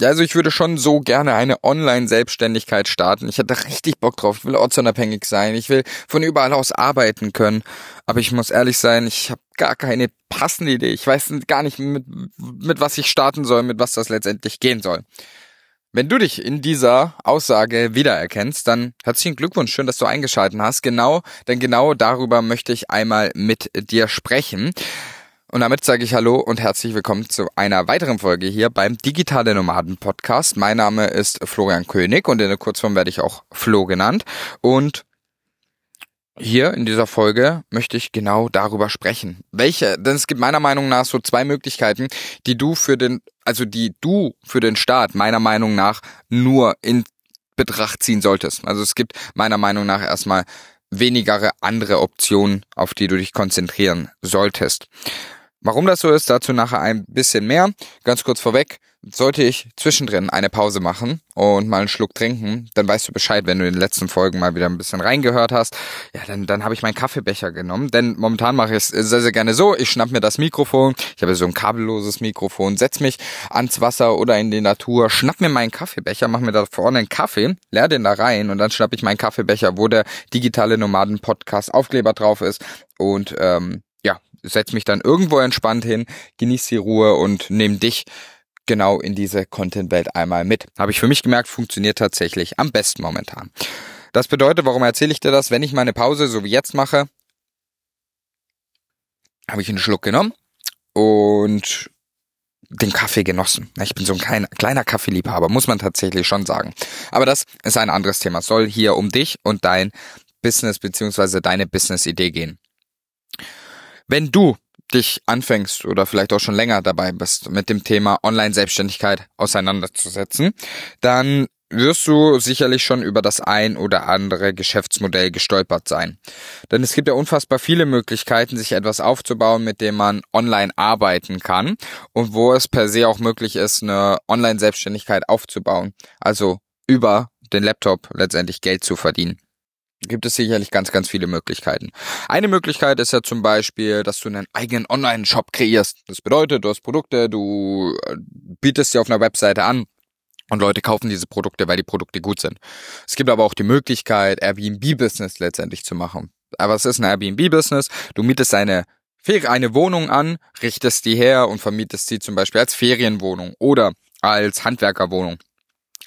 Ja, also ich würde schon so gerne eine Online-Selbstständigkeit starten. Ich hätte richtig Bock drauf. Ich will ortsunabhängig sein. Ich will von überall aus arbeiten können. Aber ich muss ehrlich sein, ich habe gar keine passende Idee. Ich weiß gar nicht, mit, mit was ich starten soll, mit was das letztendlich gehen soll. Wenn du dich in dieser Aussage wiedererkennst, dann herzlichen Glückwunsch, schön, dass du eingeschalten hast. Genau, denn genau darüber möchte ich einmal mit dir sprechen. Und damit sage ich Hallo und herzlich willkommen zu einer weiteren Folge hier beim Digitale Nomaden Podcast. Mein Name ist Florian König und in der Kurzform werde ich auch Flo genannt. Und hier in dieser Folge möchte ich genau darüber sprechen. Welche, denn es gibt meiner Meinung nach so zwei Möglichkeiten, die du für den, also die du für den Staat meiner Meinung nach nur in Betracht ziehen solltest. Also es gibt meiner Meinung nach erstmal wenigere andere Optionen, auf die du dich konzentrieren solltest. Warum das so ist, dazu nachher ein bisschen mehr. Ganz kurz vorweg, sollte ich zwischendrin eine Pause machen und mal einen Schluck trinken, dann weißt du Bescheid, wenn du in den letzten Folgen mal wieder ein bisschen reingehört hast. Ja, dann, dann habe ich meinen Kaffeebecher genommen, denn momentan mache ich es sehr, sehr gerne so. Ich schnapp mir das Mikrofon, ich habe so ein kabelloses Mikrofon, setz mich ans Wasser oder in die Natur, schnapp mir meinen Kaffeebecher, mach mir da vorne einen Kaffee, leer den da rein und dann schnapp ich meinen Kaffeebecher, wo der digitale Nomaden Podcast Aufkleber drauf ist und ähm, setz mich dann irgendwo entspannt hin, genieß die Ruhe und nehme dich genau in diese Content-Welt einmal mit. Habe ich für mich gemerkt, funktioniert tatsächlich am besten momentan. Das bedeutet, warum erzähle ich dir das? Wenn ich meine Pause so wie jetzt mache, habe ich einen Schluck genommen und den Kaffee genossen. Ich bin so ein kleiner, kleiner Kaffeeliebhaber, muss man tatsächlich schon sagen. Aber das ist ein anderes Thema. Es soll hier um dich und dein Business beziehungsweise deine Business-Idee gehen. Wenn du dich anfängst oder vielleicht auch schon länger dabei bist, mit dem Thema Online-Selbstständigkeit auseinanderzusetzen, dann wirst du sicherlich schon über das ein oder andere Geschäftsmodell gestolpert sein. Denn es gibt ja unfassbar viele Möglichkeiten, sich etwas aufzubauen, mit dem man online arbeiten kann und wo es per se auch möglich ist, eine Online-Selbstständigkeit aufzubauen. Also über den Laptop letztendlich Geld zu verdienen gibt es sicherlich ganz, ganz viele Möglichkeiten. Eine Möglichkeit ist ja zum Beispiel, dass du einen eigenen Online-Shop kreierst. Das bedeutet, du hast Produkte, du äh, bietest sie auf einer Webseite an und Leute kaufen diese Produkte, weil die Produkte gut sind. Es gibt aber auch die Möglichkeit, Airbnb-Business letztendlich zu machen. Aber es ist ein Airbnb-Business. Du mietest eine eine Wohnung an, richtest die her und vermietest sie zum Beispiel als Ferienwohnung oder als Handwerkerwohnung.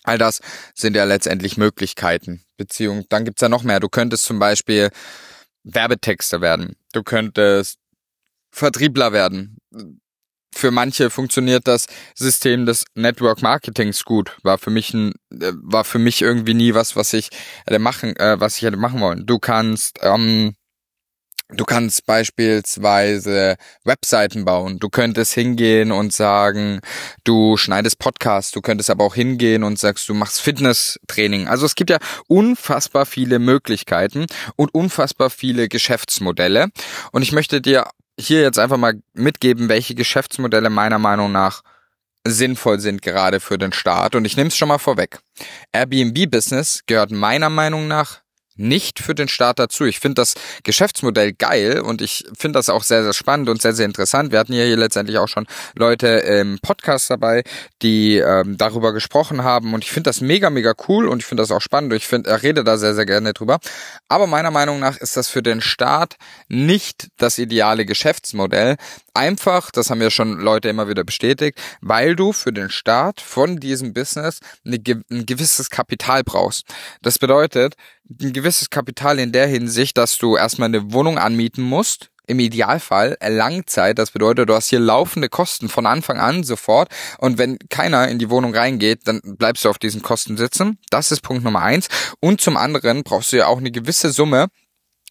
All das sind ja letztendlich Möglichkeiten. Beziehung, dann gibt's ja noch mehr. Du könntest zum Beispiel Werbetexter werden. Du könntest Vertriebler werden. Für manche funktioniert das System des Network Marketings gut. War für mich ein, äh, war für mich irgendwie nie was, was ich hätte machen, äh, was ich hätte machen wollen. Du kannst ähm, Du kannst beispielsweise Webseiten bauen. Du könntest hingehen und sagen, du schneidest Podcasts. Du könntest aber auch hingehen und sagst, du machst Fitnesstraining. Also es gibt ja unfassbar viele Möglichkeiten und unfassbar viele Geschäftsmodelle. Und ich möchte dir hier jetzt einfach mal mitgeben, welche Geschäftsmodelle meiner Meinung nach sinnvoll sind gerade für den Start. Und ich nehme es schon mal vorweg. Airbnb-Business gehört meiner Meinung nach nicht für den Start dazu. Ich finde das Geschäftsmodell geil und ich finde das auch sehr, sehr spannend und sehr, sehr interessant. Wir hatten ja hier letztendlich auch schon Leute im Podcast dabei, die ähm, darüber gesprochen haben und ich finde das mega, mega cool und ich finde das auch spannend. Ich finde, er redet da sehr, sehr gerne drüber. Aber meiner Meinung nach ist das für den Start nicht das ideale Geschäftsmodell. Einfach, das haben ja schon Leute immer wieder bestätigt, weil du für den Start von diesem Business ein gewisses Kapital brauchst. Das bedeutet, ein gewisses Kapital in der Hinsicht, dass du erstmal eine Wohnung anmieten musst, im Idealfall Langzeit. Das bedeutet, du hast hier laufende Kosten von Anfang an sofort. Und wenn keiner in die Wohnung reingeht, dann bleibst du auf diesen Kosten sitzen. Das ist Punkt Nummer eins. Und zum anderen brauchst du ja auch eine gewisse Summe,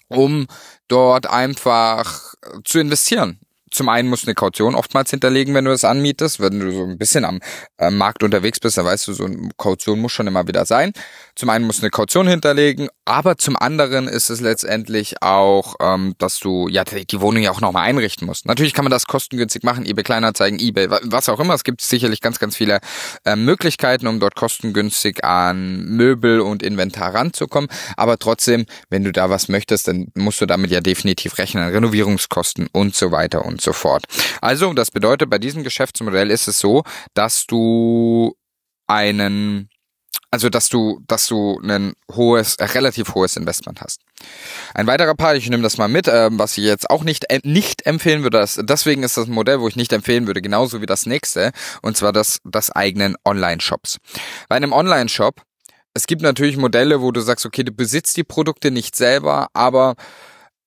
um dort einfach zu investieren zum einen musst du eine Kaution oftmals hinterlegen, wenn du das anmietest. Wenn du so ein bisschen am äh, Markt unterwegs bist, dann weißt du, so eine Kaution muss schon immer wieder sein. Zum einen musst du eine Kaution hinterlegen, aber zum anderen ist es letztendlich auch, ähm, dass du ja die Wohnung ja auch nochmal einrichten musst. Natürlich kann man das kostengünstig machen, eBay Kleinanzeigen, eBay, was auch immer. Es gibt sicherlich ganz, ganz viele äh, Möglichkeiten, um dort kostengünstig an Möbel und Inventar ranzukommen. Aber trotzdem, wenn du da was möchtest, dann musst du damit ja definitiv rechnen. Renovierungskosten und so weiter und so fort. Also, das bedeutet, bei diesem Geschäftsmodell ist es so, dass du einen also dass du, dass du ein hohes, äh, relativ hohes Investment hast. Ein weiterer Part, ich nehme das mal mit, äh, was ich jetzt auch nicht äh, nicht empfehlen würde. Das, deswegen ist das ein Modell, wo ich nicht empfehlen würde, genauso wie das nächste, und zwar das das eigenen Online-Shops. Bei einem Online-Shop es gibt natürlich Modelle, wo du sagst, okay, du besitzt die Produkte nicht selber, aber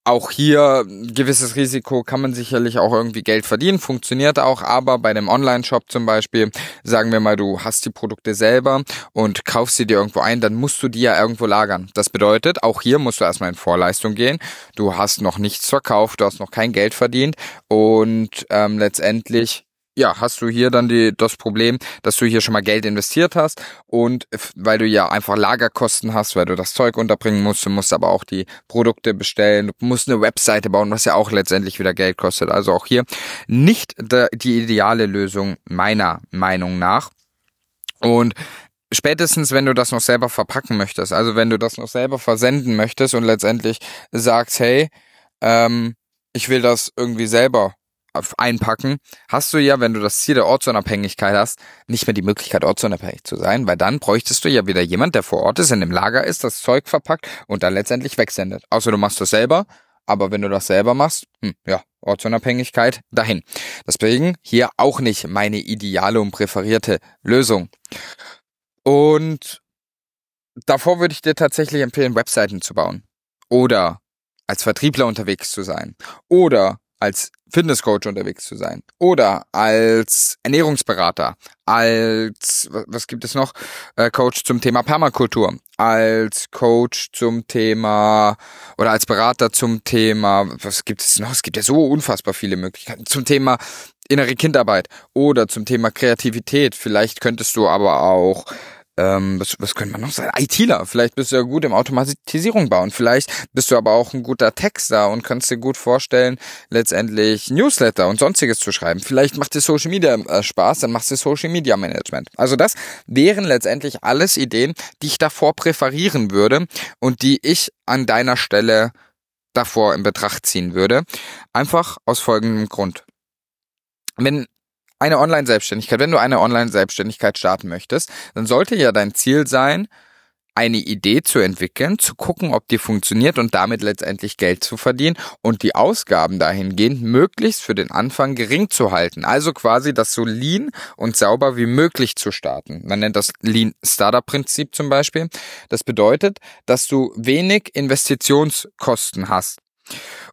auch hier gewisses Risiko kann man sicherlich auch irgendwie Geld verdienen, funktioniert auch, aber bei dem Online-Shop zum Beispiel, sagen wir mal, du hast die Produkte selber und kaufst sie dir irgendwo ein, dann musst du die ja irgendwo lagern. Das bedeutet, auch hier musst du erstmal in Vorleistung gehen. Du hast noch nichts verkauft, du hast noch kein Geld verdient und ähm, letztendlich ja, hast du hier dann die, das Problem, dass du hier schon mal Geld investiert hast und weil du ja einfach Lagerkosten hast, weil du das Zeug unterbringen musst, du musst aber auch die Produkte bestellen, du musst eine Webseite bauen, was ja auch letztendlich wieder Geld kostet. Also auch hier nicht die ideale Lösung meiner Meinung nach. Und spätestens, wenn du das noch selber verpacken möchtest, also wenn du das noch selber versenden möchtest und letztendlich sagst, hey, ähm, ich will das irgendwie selber einpacken, hast du ja, wenn du das Ziel der Ortsunabhängigkeit hast, nicht mehr die Möglichkeit, ortsunabhängig zu sein, weil dann bräuchtest du ja wieder jemand, der vor Ort ist, in dem Lager ist, das Zeug verpackt und dann letztendlich wegsendet. Außer du machst das selber, aber wenn du das selber machst, hm, ja, Ortsunabhängigkeit dahin. Deswegen hier auch nicht meine ideale und präferierte Lösung. Und davor würde ich dir tatsächlich empfehlen, Webseiten zu bauen. Oder als Vertriebler unterwegs zu sein. Oder als Fitnesscoach unterwegs zu sein oder als Ernährungsberater, als was gibt es noch, äh, Coach zum Thema Permakultur, als Coach zum Thema oder als Berater zum Thema, was gibt es noch? Es gibt ja so unfassbar viele Möglichkeiten zum Thema innere Kindarbeit oder zum Thema Kreativität. Vielleicht könntest du aber auch ähm, was, was könnte man noch sagen? ITler. Vielleicht bist du ja gut im Automatisierung bauen. Vielleicht bist du aber auch ein guter Texter und kannst dir gut vorstellen, letztendlich Newsletter und sonstiges zu schreiben. Vielleicht macht dir Social Media äh, Spaß, dann machst du Social Media Management. Also das wären letztendlich alles Ideen, die ich davor präferieren würde und die ich an deiner Stelle davor in Betracht ziehen würde. Einfach aus folgendem Grund. Wenn eine Online-Selbstständigkeit, wenn du eine Online-Selbstständigkeit starten möchtest, dann sollte ja dein Ziel sein, eine Idee zu entwickeln, zu gucken, ob die funktioniert und damit letztendlich Geld zu verdienen und die Ausgaben dahingehend möglichst für den Anfang gering zu halten. Also quasi das so lean und sauber wie möglich zu starten. Man nennt das Lean Startup Prinzip zum Beispiel. Das bedeutet, dass du wenig Investitionskosten hast.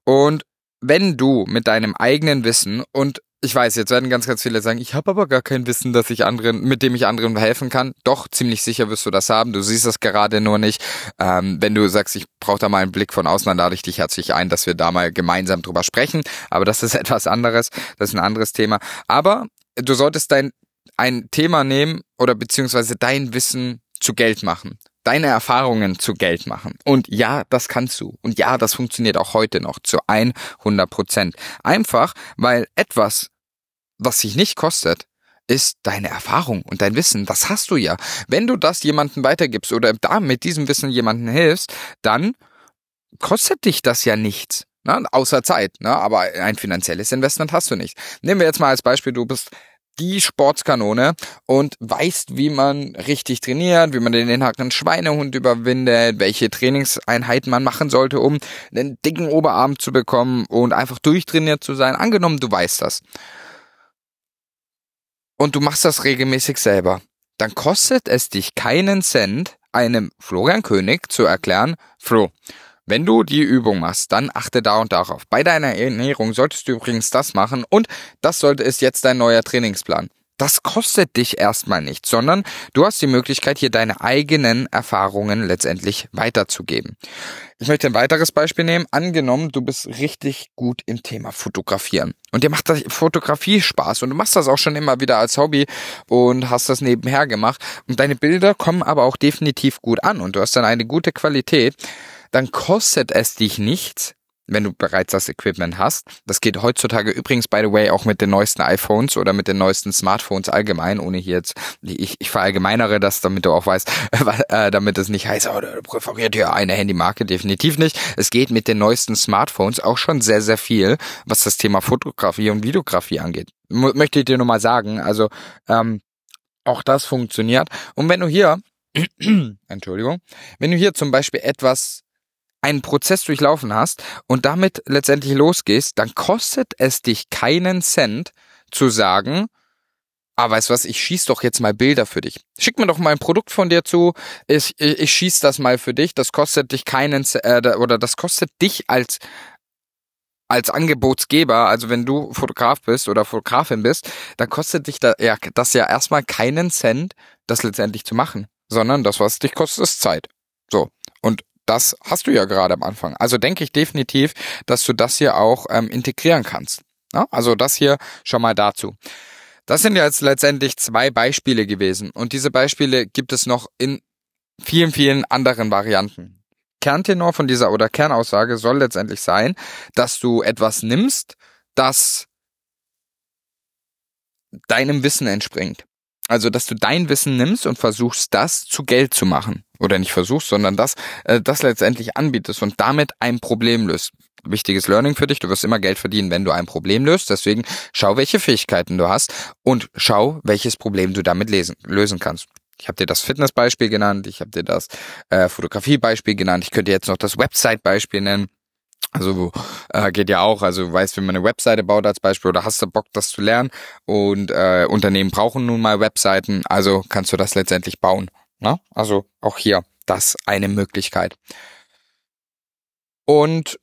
Und wenn du mit deinem eigenen Wissen und ich weiß, jetzt werden ganz, ganz viele sagen, ich habe aber gar kein Wissen, dass ich anderen, mit dem ich anderen helfen kann. Doch, ziemlich sicher wirst du das haben. Du siehst das gerade nur nicht. Ähm, wenn du sagst, ich brauche da mal einen Blick von außen, dann lade ich dich herzlich ein, dass wir da mal gemeinsam drüber sprechen. Aber das ist etwas anderes. Das ist ein anderes Thema. Aber du solltest dein ein Thema nehmen oder beziehungsweise dein Wissen zu Geld machen deine Erfahrungen zu Geld machen. Und ja, das kannst du. Und ja, das funktioniert auch heute noch zu 100 Prozent. Einfach, weil etwas, was sich nicht kostet, ist deine Erfahrung und dein Wissen. Das hast du ja. Wenn du das jemandem weitergibst oder da mit diesem Wissen jemandem hilfst, dann kostet dich das ja nichts. Ne? Außer Zeit, ne? aber ein finanzielles Investment hast du nicht. Nehmen wir jetzt mal als Beispiel, du bist die Sportskanone und weißt, wie man richtig trainiert, wie man den inhackenden Schweinehund überwindet, welche Trainingseinheiten man machen sollte, um einen dicken Oberarm zu bekommen und einfach durchtrainiert zu sein. Angenommen, du weißt das. Und du machst das regelmäßig selber. Dann kostet es dich keinen Cent, einem Florian König zu erklären, Flo, wenn du die Übung machst, dann achte da und darauf. Bei deiner Ernährung solltest du übrigens das machen und das sollte es jetzt dein neuer Trainingsplan. Das kostet dich erstmal nichts, sondern du hast die Möglichkeit, hier deine eigenen Erfahrungen letztendlich weiterzugeben. Ich möchte ein weiteres Beispiel nehmen. Angenommen, du bist richtig gut im Thema Fotografieren. Und dir macht das Fotografie Spaß und du machst das auch schon immer wieder als Hobby und hast das nebenher gemacht. Und deine Bilder kommen aber auch definitiv gut an und du hast dann eine gute Qualität dann kostet es dich nichts, wenn du bereits das Equipment hast. Das geht heutzutage übrigens, by the way, auch mit den neuesten iPhones oder mit den neuesten Smartphones allgemein, ohne hier jetzt, ich, ich verallgemeinere das, damit du auch weißt, äh, damit es nicht heißt, oh, du präferiert ja eine Handymarke, definitiv nicht. Es geht mit den neuesten Smartphones auch schon sehr, sehr viel, was das Thema Fotografie und Videografie angeht. M möchte ich dir nur mal sagen, also ähm, Auch das funktioniert. Und wenn du hier, Entschuldigung, wenn du hier zum Beispiel etwas einen Prozess durchlaufen hast und damit letztendlich losgehst, dann kostet es dich keinen Cent zu sagen, ah, weißt was, ich schieß doch jetzt mal Bilder für dich. Schick mir doch mal ein Produkt von dir zu, ich, ich, ich schieß das mal für dich, das kostet dich keinen, äh, oder das kostet dich als, als Angebotsgeber, also wenn du Fotograf bist oder Fotografin bist, dann kostet dich da, ja, das ja erstmal keinen Cent, das letztendlich zu machen, sondern das, was dich kostet, ist Zeit. So. Und das hast du ja gerade am Anfang. Also denke ich definitiv, dass du das hier auch ähm, integrieren kannst. Ja? Also das hier schon mal dazu. Das sind jetzt letztendlich zwei Beispiele gewesen. Und diese Beispiele gibt es noch in vielen, vielen anderen Varianten. Kerntenor von dieser oder Kernaussage soll letztendlich sein, dass du etwas nimmst, das deinem Wissen entspringt. Also, dass du dein Wissen nimmst und versuchst, das zu Geld zu machen. Oder nicht versuchst, sondern das, äh, das letztendlich anbietest und damit ein Problem löst. Wichtiges Learning für dich. Du wirst immer Geld verdienen, wenn du ein Problem löst. Deswegen schau, welche Fähigkeiten du hast und schau, welches Problem du damit lesen, lösen kannst. Ich habe dir das Fitnessbeispiel genannt, ich habe dir das äh, Fotografiebeispiel genannt, ich könnte jetzt noch das Website-Beispiel nennen. Also äh, geht ja auch, also weißt, wie man eine Webseite baut als Beispiel oder hast du Bock, das zu lernen und äh, Unternehmen brauchen nun mal Webseiten, also kannst du das letztendlich bauen. Ne? Also auch hier das eine Möglichkeit. Und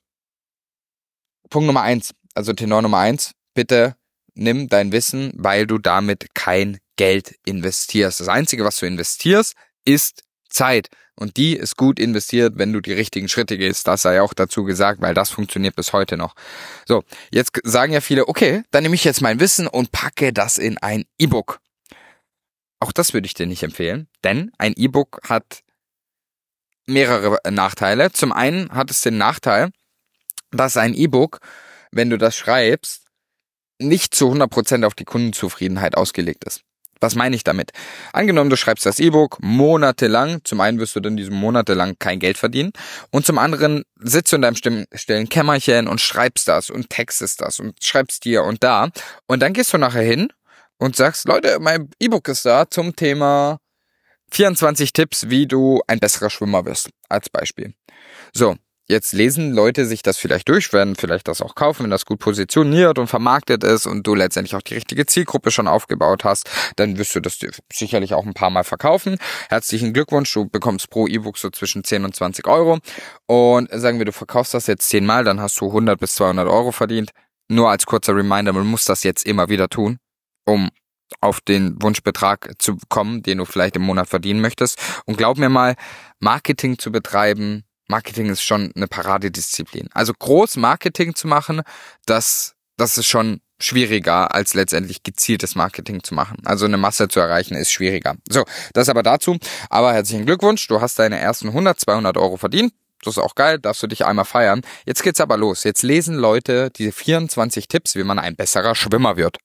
Punkt Nummer eins, also Tenor Nummer eins, bitte nimm dein Wissen, weil du damit kein Geld investierst. Das Einzige, was du investierst, ist Zeit. Und die ist gut investiert, wenn du die richtigen Schritte gehst. Das sei auch dazu gesagt, weil das funktioniert bis heute noch. So, jetzt sagen ja viele, okay, dann nehme ich jetzt mein Wissen und packe das in ein E-Book. Auch das würde ich dir nicht empfehlen, denn ein E-Book hat mehrere Nachteile. Zum einen hat es den Nachteil, dass ein E-Book, wenn du das schreibst, nicht zu 100% auf die Kundenzufriedenheit ausgelegt ist. Was meine ich damit? Angenommen, du schreibst das E-Book monatelang. Zum einen wirst du dann diesem monatelang kein Geld verdienen. Und zum anderen sitzt du in deinem stillen Kämmerchen und schreibst das und textest das und schreibst dir und da. Und dann gehst du nachher hin und sagst, Leute, mein E-Book ist da zum Thema 24 Tipps, wie du ein besserer Schwimmer wirst. Als Beispiel. So. Jetzt lesen Leute sich das vielleicht durch, werden vielleicht das auch kaufen, wenn das gut positioniert und vermarktet ist und du letztendlich auch die richtige Zielgruppe schon aufgebaut hast, dann wirst du das sicherlich auch ein paar Mal verkaufen. Herzlichen Glückwunsch, du bekommst pro E-Book so zwischen 10 und 20 Euro und sagen wir, du verkaufst das jetzt 10 Mal, dann hast du 100 bis 200 Euro verdient. Nur als kurzer Reminder, man muss das jetzt immer wieder tun, um auf den Wunschbetrag zu kommen, den du vielleicht im Monat verdienen möchtest. Und glaub mir mal, Marketing zu betreiben, Marketing ist schon eine Paradedisziplin. Also groß Marketing zu machen, das, das ist schon schwieriger als letztendlich gezieltes Marketing zu machen. Also eine Masse zu erreichen ist schwieriger. So, das aber dazu. Aber herzlichen Glückwunsch, du hast deine ersten 100, 200 Euro verdient. Das ist auch geil, darfst du dich einmal feiern. Jetzt geht's aber los. Jetzt lesen Leute diese 24 Tipps, wie man ein besserer Schwimmer wird.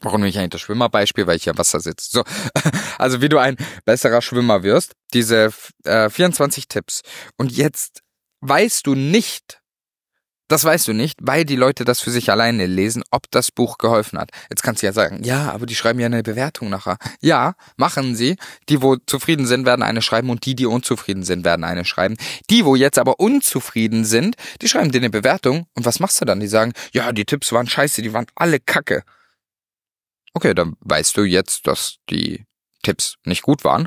Warum nehme ich eigentlich das Schwimmerbeispiel? Weil ich im Wasser sitze. So, also wie du ein besserer Schwimmer wirst. Diese äh, 24 Tipps. Und jetzt weißt du nicht, das weißt du nicht, weil die Leute das für sich alleine lesen, ob das Buch geholfen hat. Jetzt kannst du ja sagen, ja, aber die schreiben ja eine Bewertung nachher. Ja, machen sie. Die, wo zufrieden sind, werden eine schreiben und die, die unzufrieden sind, werden eine schreiben. Die, wo jetzt aber unzufrieden sind, die schreiben dir eine Bewertung. Und was machst du dann? Die sagen, ja, die Tipps waren scheiße, die waren alle kacke. Okay, dann weißt du jetzt, dass die Tipps nicht gut waren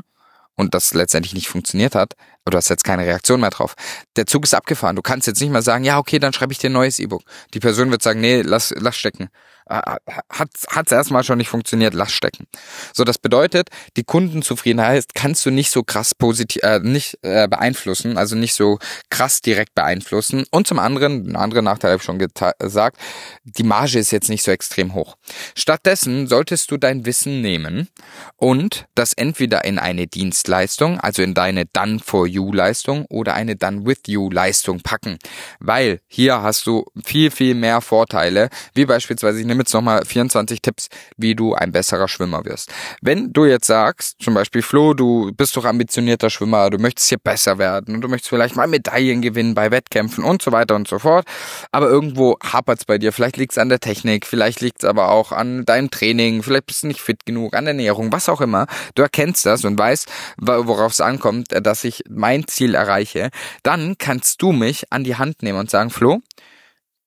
und das letztendlich nicht funktioniert hat, aber du hast jetzt keine Reaktion mehr drauf. Der Zug ist abgefahren. Du kannst jetzt nicht mehr sagen, ja, okay, dann schreibe ich dir ein neues E-Book. Die Person wird sagen, nee, lass, lass stecken. Äh, hat hat's erstmal schon nicht funktioniert, lass stecken. So, das bedeutet, die Kundenzufriedenheit kannst du nicht so krass positiv, äh, nicht äh, beeinflussen, also nicht so krass direkt beeinflussen. Und zum anderen, ein anderer Nachteil habe ich schon gesagt, die Marge ist jetzt nicht so extrem hoch. Stattdessen solltest du dein Wissen nehmen und das entweder in eine Dienstleistung, also in deine Done for You Leistung oder eine Done with You Leistung packen, weil hier hast du viel viel mehr Vorteile, wie beispielsweise ich nehme jetzt nochmal 24 Tipps, wie du ein besserer Schwimmer wirst. Wenn du jetzt sagst, zum Beispiel Flo, du bist doch ambitionierter Schwimmer, du möchtest hier besser werden und du möchtest vielleicht mal Medaillen gewinnen bei Wettkämpfen und so weiter und so fort, aber irgendwo hapert es bei dir. Vielleicht liegt es an der Technik, vielleicht liegt es aber auch an deinem Training, vielleicht bist du nicht fit genug, an der Ernährung, was auch immer. Du erkennst das und weißt, worauf es ankommt, dass ich mein Ziel erreiche. Dann kannst du mich an die Hand nehmen und sagen, Flo,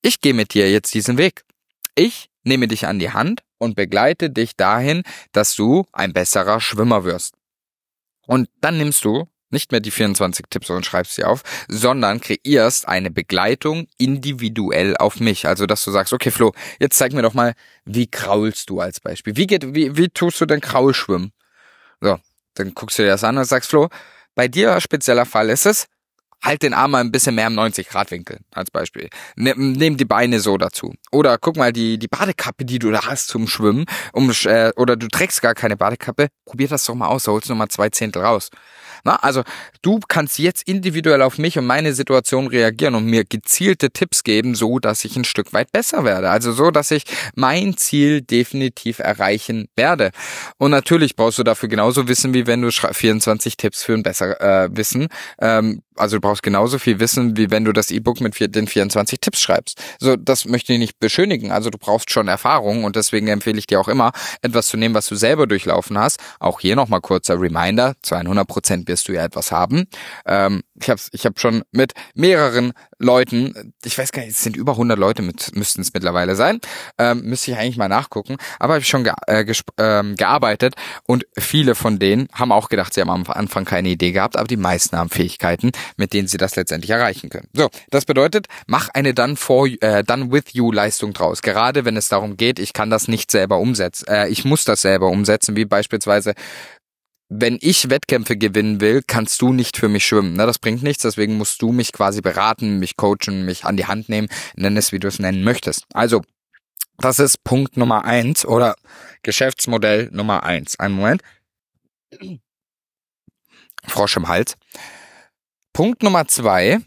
ich gehe mit dir jetzt diesen Weg. Ich nehme dich an die Hand und begleite dich dahin, dass du ein besserer Schwimmer wirst. Und dann nimmst du nicht mehr die 24 Tipps und schreibst sie auf, sondern kreierst eine Begleitung individuell auf mich. Also, dass du sagst, okay, Flo, jetzt zeig mir doch mal, wie kraulst du als Beispiel? Wie geht, wie, wie tust du denn Kraulschwimmen? So, dann guckst du dir das an und sagst, Flo, bei dir spezieller Fall ist es, halt den Arm mal ein bisschen mehr im 90-Grad-Winkel, als Beispiel. Nimm, nimm die Beine so dazu. Oder guck mal, die, die Badekappe, die du da hast zum Schwimmen, um, äh, oder du trägst gar keine Badekappe, probier das doch mal aus, da holst du noch mal zwei Zehntel raus. Na, also du kannst jetzt individuell auf mich und meine Situation reagieren und mir gezielte Tipps geben, so dass ich ein Stück weit besser werde. Also so, dass ich mein Ziel definitiv erreichen werde. Und natürlich brauchst du dafür genauso Wissen, wie wenn du 24 Tipps für ein besser äh, Wissen ähm, also du brauchst genauso viel Wissen, wie wenn du das E-Book mit den 24 Tipps schreibst. So, das möchte ich nicht beschönigen. Also du brauchst schon Erfahrung und deswegen empfehle ich dir auch immer, etwas zu nehmen, was du selber durchlaufen hast. Auch hier nochmal kurzer Reminder, zu 100 Prozent wirst du ja etwas haben. Ähm, ich habe ich hab schon mit mehreren Leuten, ich weiß gar nicht, es sind über 100 Leute, mit, müssten es mittlerweile sein, ähm, müsste ich eigentlich mal nachgucken, aber habe ich schon ge äh, äh, gearbeitet und viele von denen haben auch gedacht, sie haben am Anfang keine Idee gehabt, aber die meisten haben Fähigkeiten, mit denen sie das letztendlich erreichen können. So, das bedeutet, mach eine Done for äh, Done with you Leistung draus. Gerade wenn es darum geht, ich kann das nicht selber umsetzen, äh, ich muss das selber umsetzen, wie beispielsweise wenn ich Wettkämpfe gewinnen will, kannst du nicht für mich schwimmen. Ne? Das bringt nichts, deswegen musst du mich quasi beraten, mich coachen, mich an die Hand nehmen, nenn es, wie du es nennen möchtest. Also, das ist Punkt Nummer eins oder Geschäftsmodell Nummer eins. Einen Moment. Frosch im Hals. Punkt Nummer zwei.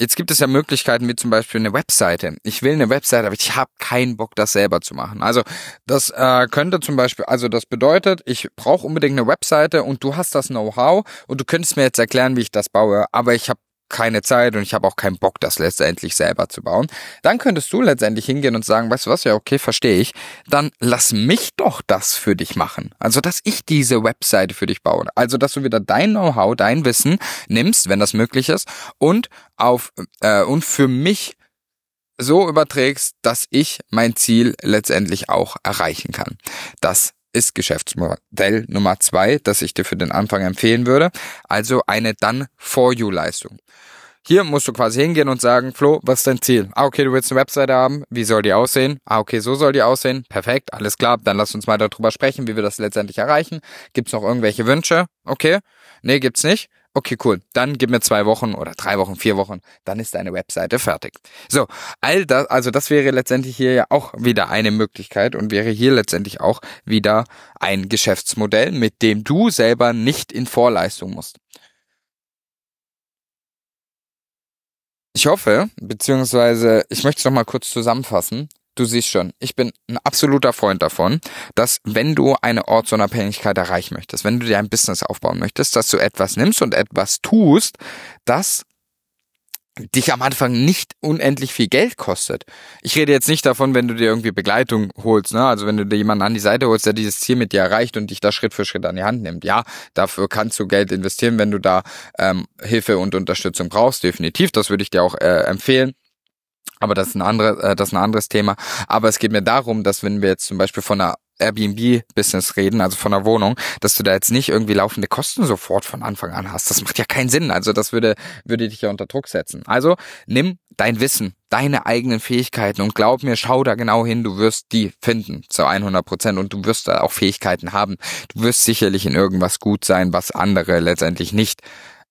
Jetzt gibt es ja Möglichkeiten wie zum Beispiel eine Webseite. Ich will eine Webseite, aber ich habe keinen Bock, das selber zu machen. Also das äh, könnte zum Beispiel, also das bedeutet, ich brauche unbedingt eine Webseite und du hast das Know-how und du könntest mir jetzt erklären, wie ich das baue, aber ich habe keine Zeit und ich habe auch keinen Bock, das letztendlich selber zu bauen, dann könntest du letztendlich hingehen und sagen, weißt du was, ja, okay, verstehe ich, dann lass mich doch das für dich machen. Also, dass ich diese Webseite für dich baue. Also, dass du wieder dein Know-how, dein Wissen nimmst, wenn das möglich ist, und auf äh, und für mich so überträgst, dass ich mein Ziel letztendlich auch erreichen kann. Das ist Geschäftsmodell Nummer zwei, das ich dir für den Anfang empfehlen würde. Also eine Done-for-You-Leistung. Hier musst du quasi hingehen und sagen, Flo, was ist dein Ziel? Ah, okay, du willst eine Webseite haben. Wie soll die aussehen? Ah, okay, so soll die aussehen. Perfekt, alles klar. Dann lass uns mal darüber sprechen, wie wir das letztendlich erreichen. Gibt's noch irgendwelche Wünsche? Okay. Nee, gibt's nicht. Okay, cool. Dann gib mir zwei Wochen oder drei Wochen, vier Wochen, dann ist deine Webseite fertig. So, all das, also das wäre letztendlich hier ja auch wieder eine Möglichkeit und wäre hier letztendlich auch wieder ein Geschäftsmodell, mit dem du selber nicht in Vorleistung musst. Ich hoffe, beziehungsweise ich möchte es nochmal kurz zusammenfassen. Du siehst schon, ich bin ein absoluter Freund davon, dass wenn du eine Ortsunabhängigkeit erreichen möchtest, wenn du dir ein Business aufbauen möchtest, dass du etwas nimmst und etwas tust, das dich am Anfang nicht unendlich viel Geld kostet. Ich rede jetzt nicht davon, wenn du dir irgendwie Begleitung holst, ne? Also wenn du dir jemanden an die Seite holst, der dieses Ziel mit dir erreicht und dich da Schritt für Schritt an die Hand nimmt. Ja, dafür kannst du Geld investieren, wenn du da ähm, Hilfe und Unterstützung brauchst, definitiv. Das würde ich dir auch äh, empfehlen. Aber das ist ein anderes, äh, das ist ein anderes Thema. Aber es geht mir darum, dass wenn wir jetzt zum Beispiel von einer Airbnb-Business reden, also von einer Wohnung, dass du da jetzt nicht irgendwie laufende Kosten sofort von Anfang an hast. Das macht ja keinen Sinn. Also das würde, würde dich ja unter Druck setzen. Also nimm dein Wissen, deine eigenen Fähigkeiten und glaub mir, schau da genau hin, du wirst die finden zu 100 Prozent und du wirst da auch Fähigkeiten haben. Du wirst sicherlich in irgendwas gut sein, was andere letztendlich nicht,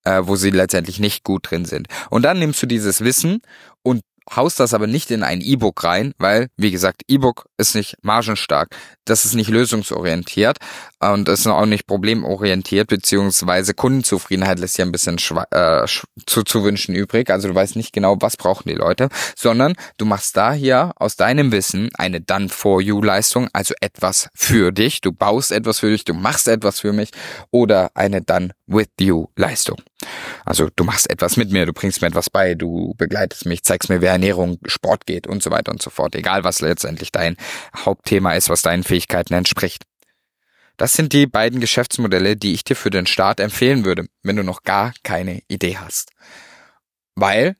äh, wo sie letztendlich nicht gut drin sind. Und dann nimmst du dieses Wissen und haust das aber nicht in ein E-Book rein, weil, wie gesagt, E-Book ist nicht margenstark, das ist nicht lösungsorientiert und ist auch nicht problemorientiert, beziehungsweise Kundenzufriedenheit lässt ja ein bisschen äh, zu, zu wünschen übrig. Also du weißt nicht genau, was brauchen die Leute, sondern du machst da hier aus deinem Wissen eine Done-for-You-Leistung, also etwas für dich. Du baust etwas für dich, du machst etwas für mich oder eine Done-with-You-Leistung. Also du machst etwas mit mir, du bringst mir etwas bei, du begleitest mich, zeigst mir, wer Ernährung, Sport geht und so weiter und so fort. Egal, was letztendlich dein Hauptthema ist, was deinen Fähigkeiten entspricht. Das sind die beiden Geschäftsmodelle, die ich dir für den Start empfehlen würde, wenn du noch gar keine Idee hast. Weil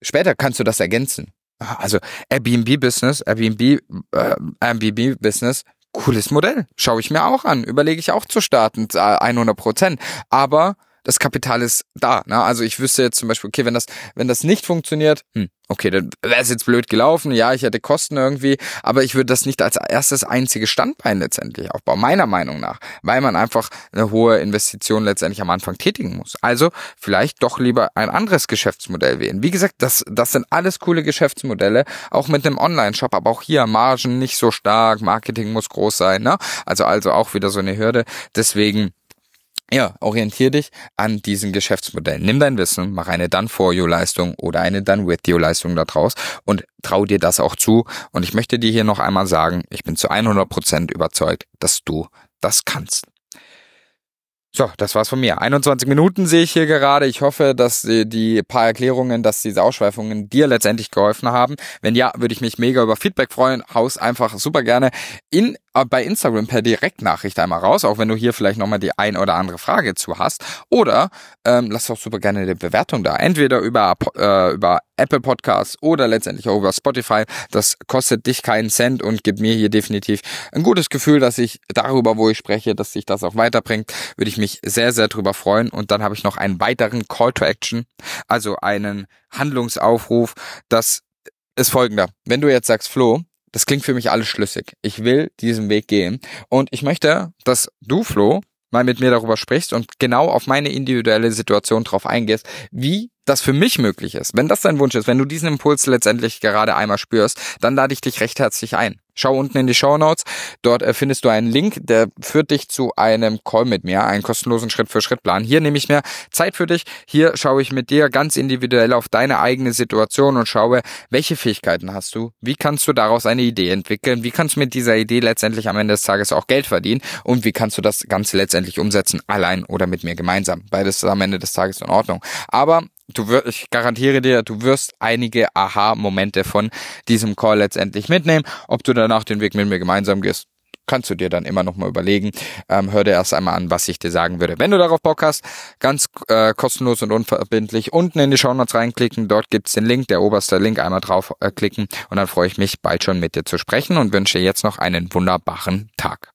später kannst du das ergänzen. Also Airbnb Business, Airbnb, äh, Airbnb Business, cooles Modell. Schaue ich mir auch an. Überlege ich auch zu starten, 100 Prozent. Aber das Kapital ist da. Ne? Also ich wüsste jetzt zum Beispiel, okay, wenn das, wenn das nicht funktioniert, hm, okay, dann wäre es jetzt blöd gelaufen, ja, ich hätte Kosten irgendwie, aber ich würde das nicht als erstes einziges Standbein letztendlich aufbauen, meiner Meinung nach, weil man einfach eine hohe Investition letztendlich am Anfang tätigen muss. Also vielleicht doch lieber ein anderes Geschäftsmodell wählen. Wie gesagt, das, das sind alles coole Geschäftsmodelle, auch mit einem Online-Shop, aber auch hier Margen nicht so stark, Marketing muss groß sein, ne? Also, also auch wieder so eine Hürde. Deswegen ja, orientier dich an diesen Geschäftsmodellen. Nimm dein Wissen, mach eine Done-for-you-Leistung oder eine Done-with-you-Leistung daraus und trau dir das auch zu. Und ich möchte dir hier noch einmal sagen, ich bin zu 100 Prozent überzeugt, dass du das kannst. So, das war's von mir. 21 Minuten sehe ich hier gerade. Ich hoffe, dass die, paar Erklärungen, dass diese Ausschweifungen dir letztendlich geholfen haben. Wenn ja, würde ich mich mega über Feedback freuen. Haus einfach super gerne in bei Instagram per Direktnachricht einmal raus, auch wenn du hier vielleicht nochmal die ein oder andere Frage zu hast. Oder ähm, lass doch super gerne eine Bewertung da. Entweder über, äh, über Apple Podcasts oder letztendlich auch über Spotify. Das kostet dich keinen Cent und gibt mir hier definitiv ein gutes Gefühl, dass ich darüber, wo ich spreche, dass sich das auch weiterbringt. Würde ich mich sehr, sehr drüber freuen. Und dann habe ich noch einen weiteren Call to Action, also einen Handlungsaufruf. Das ist folgender. Wenn du jetzt sagst, Flo, das klingt für mich alles schlüssig. Ich will diesen Weg gehen. Und ich möchte, dass du, Flo, mal mit mir darüber sprichst und genau auf meine individuelle Situation drauf eingehst, wie das für mich möglich ist. Wenn das dein Wunsch ist, wenn du diesen Impuls letztendlich gerade einmal spürst, dann lade ich dich recht herzlich ein. Schau unten in die Show Notes. Dort äh, findest du einen Link, der führt dich zu einem Call mit mir, einen kostenlosen Schritt-für-Schritt-Plan. Hier nehme ich mir Zeit für dich. Hier schaue ich mit dir ganz individuell auf deine eigene Situation und schaue, welche Fähigkeiten hast du? Wie kannst du daraus eine Idee entwickeln? Wie kannst du mit dieser Idee letztendlich am Ende des Tages auch Geld verdienen? Und wie kannst du das Ganze letztendlich umsetzen? Allein oder mit mir gemeinsam? Beides ist am Ende des Tages in Ordnung. Aber du wirst, ich garantiere dir, du wirst einige Aha-Momente von diesem Call letztendlich mitnehmen. Ob du danach den Weg mit mir gemeinsam gehst, kannst du dir dann immer noch mal überlegen. Ähm, hör dir erst einmal an, was ich dir sagen würde. Wenn du darauf Bock hast, ganz äh, kostenlos und unverbindlich unten in die Show Notes reinklicken. Dort gibt's den Link, der oberste Link, einmal drauf äh, und dann freue ich mich, bald schon mit dir zu sprechen und wünsche jetzt noch einen wunderbaren Tag.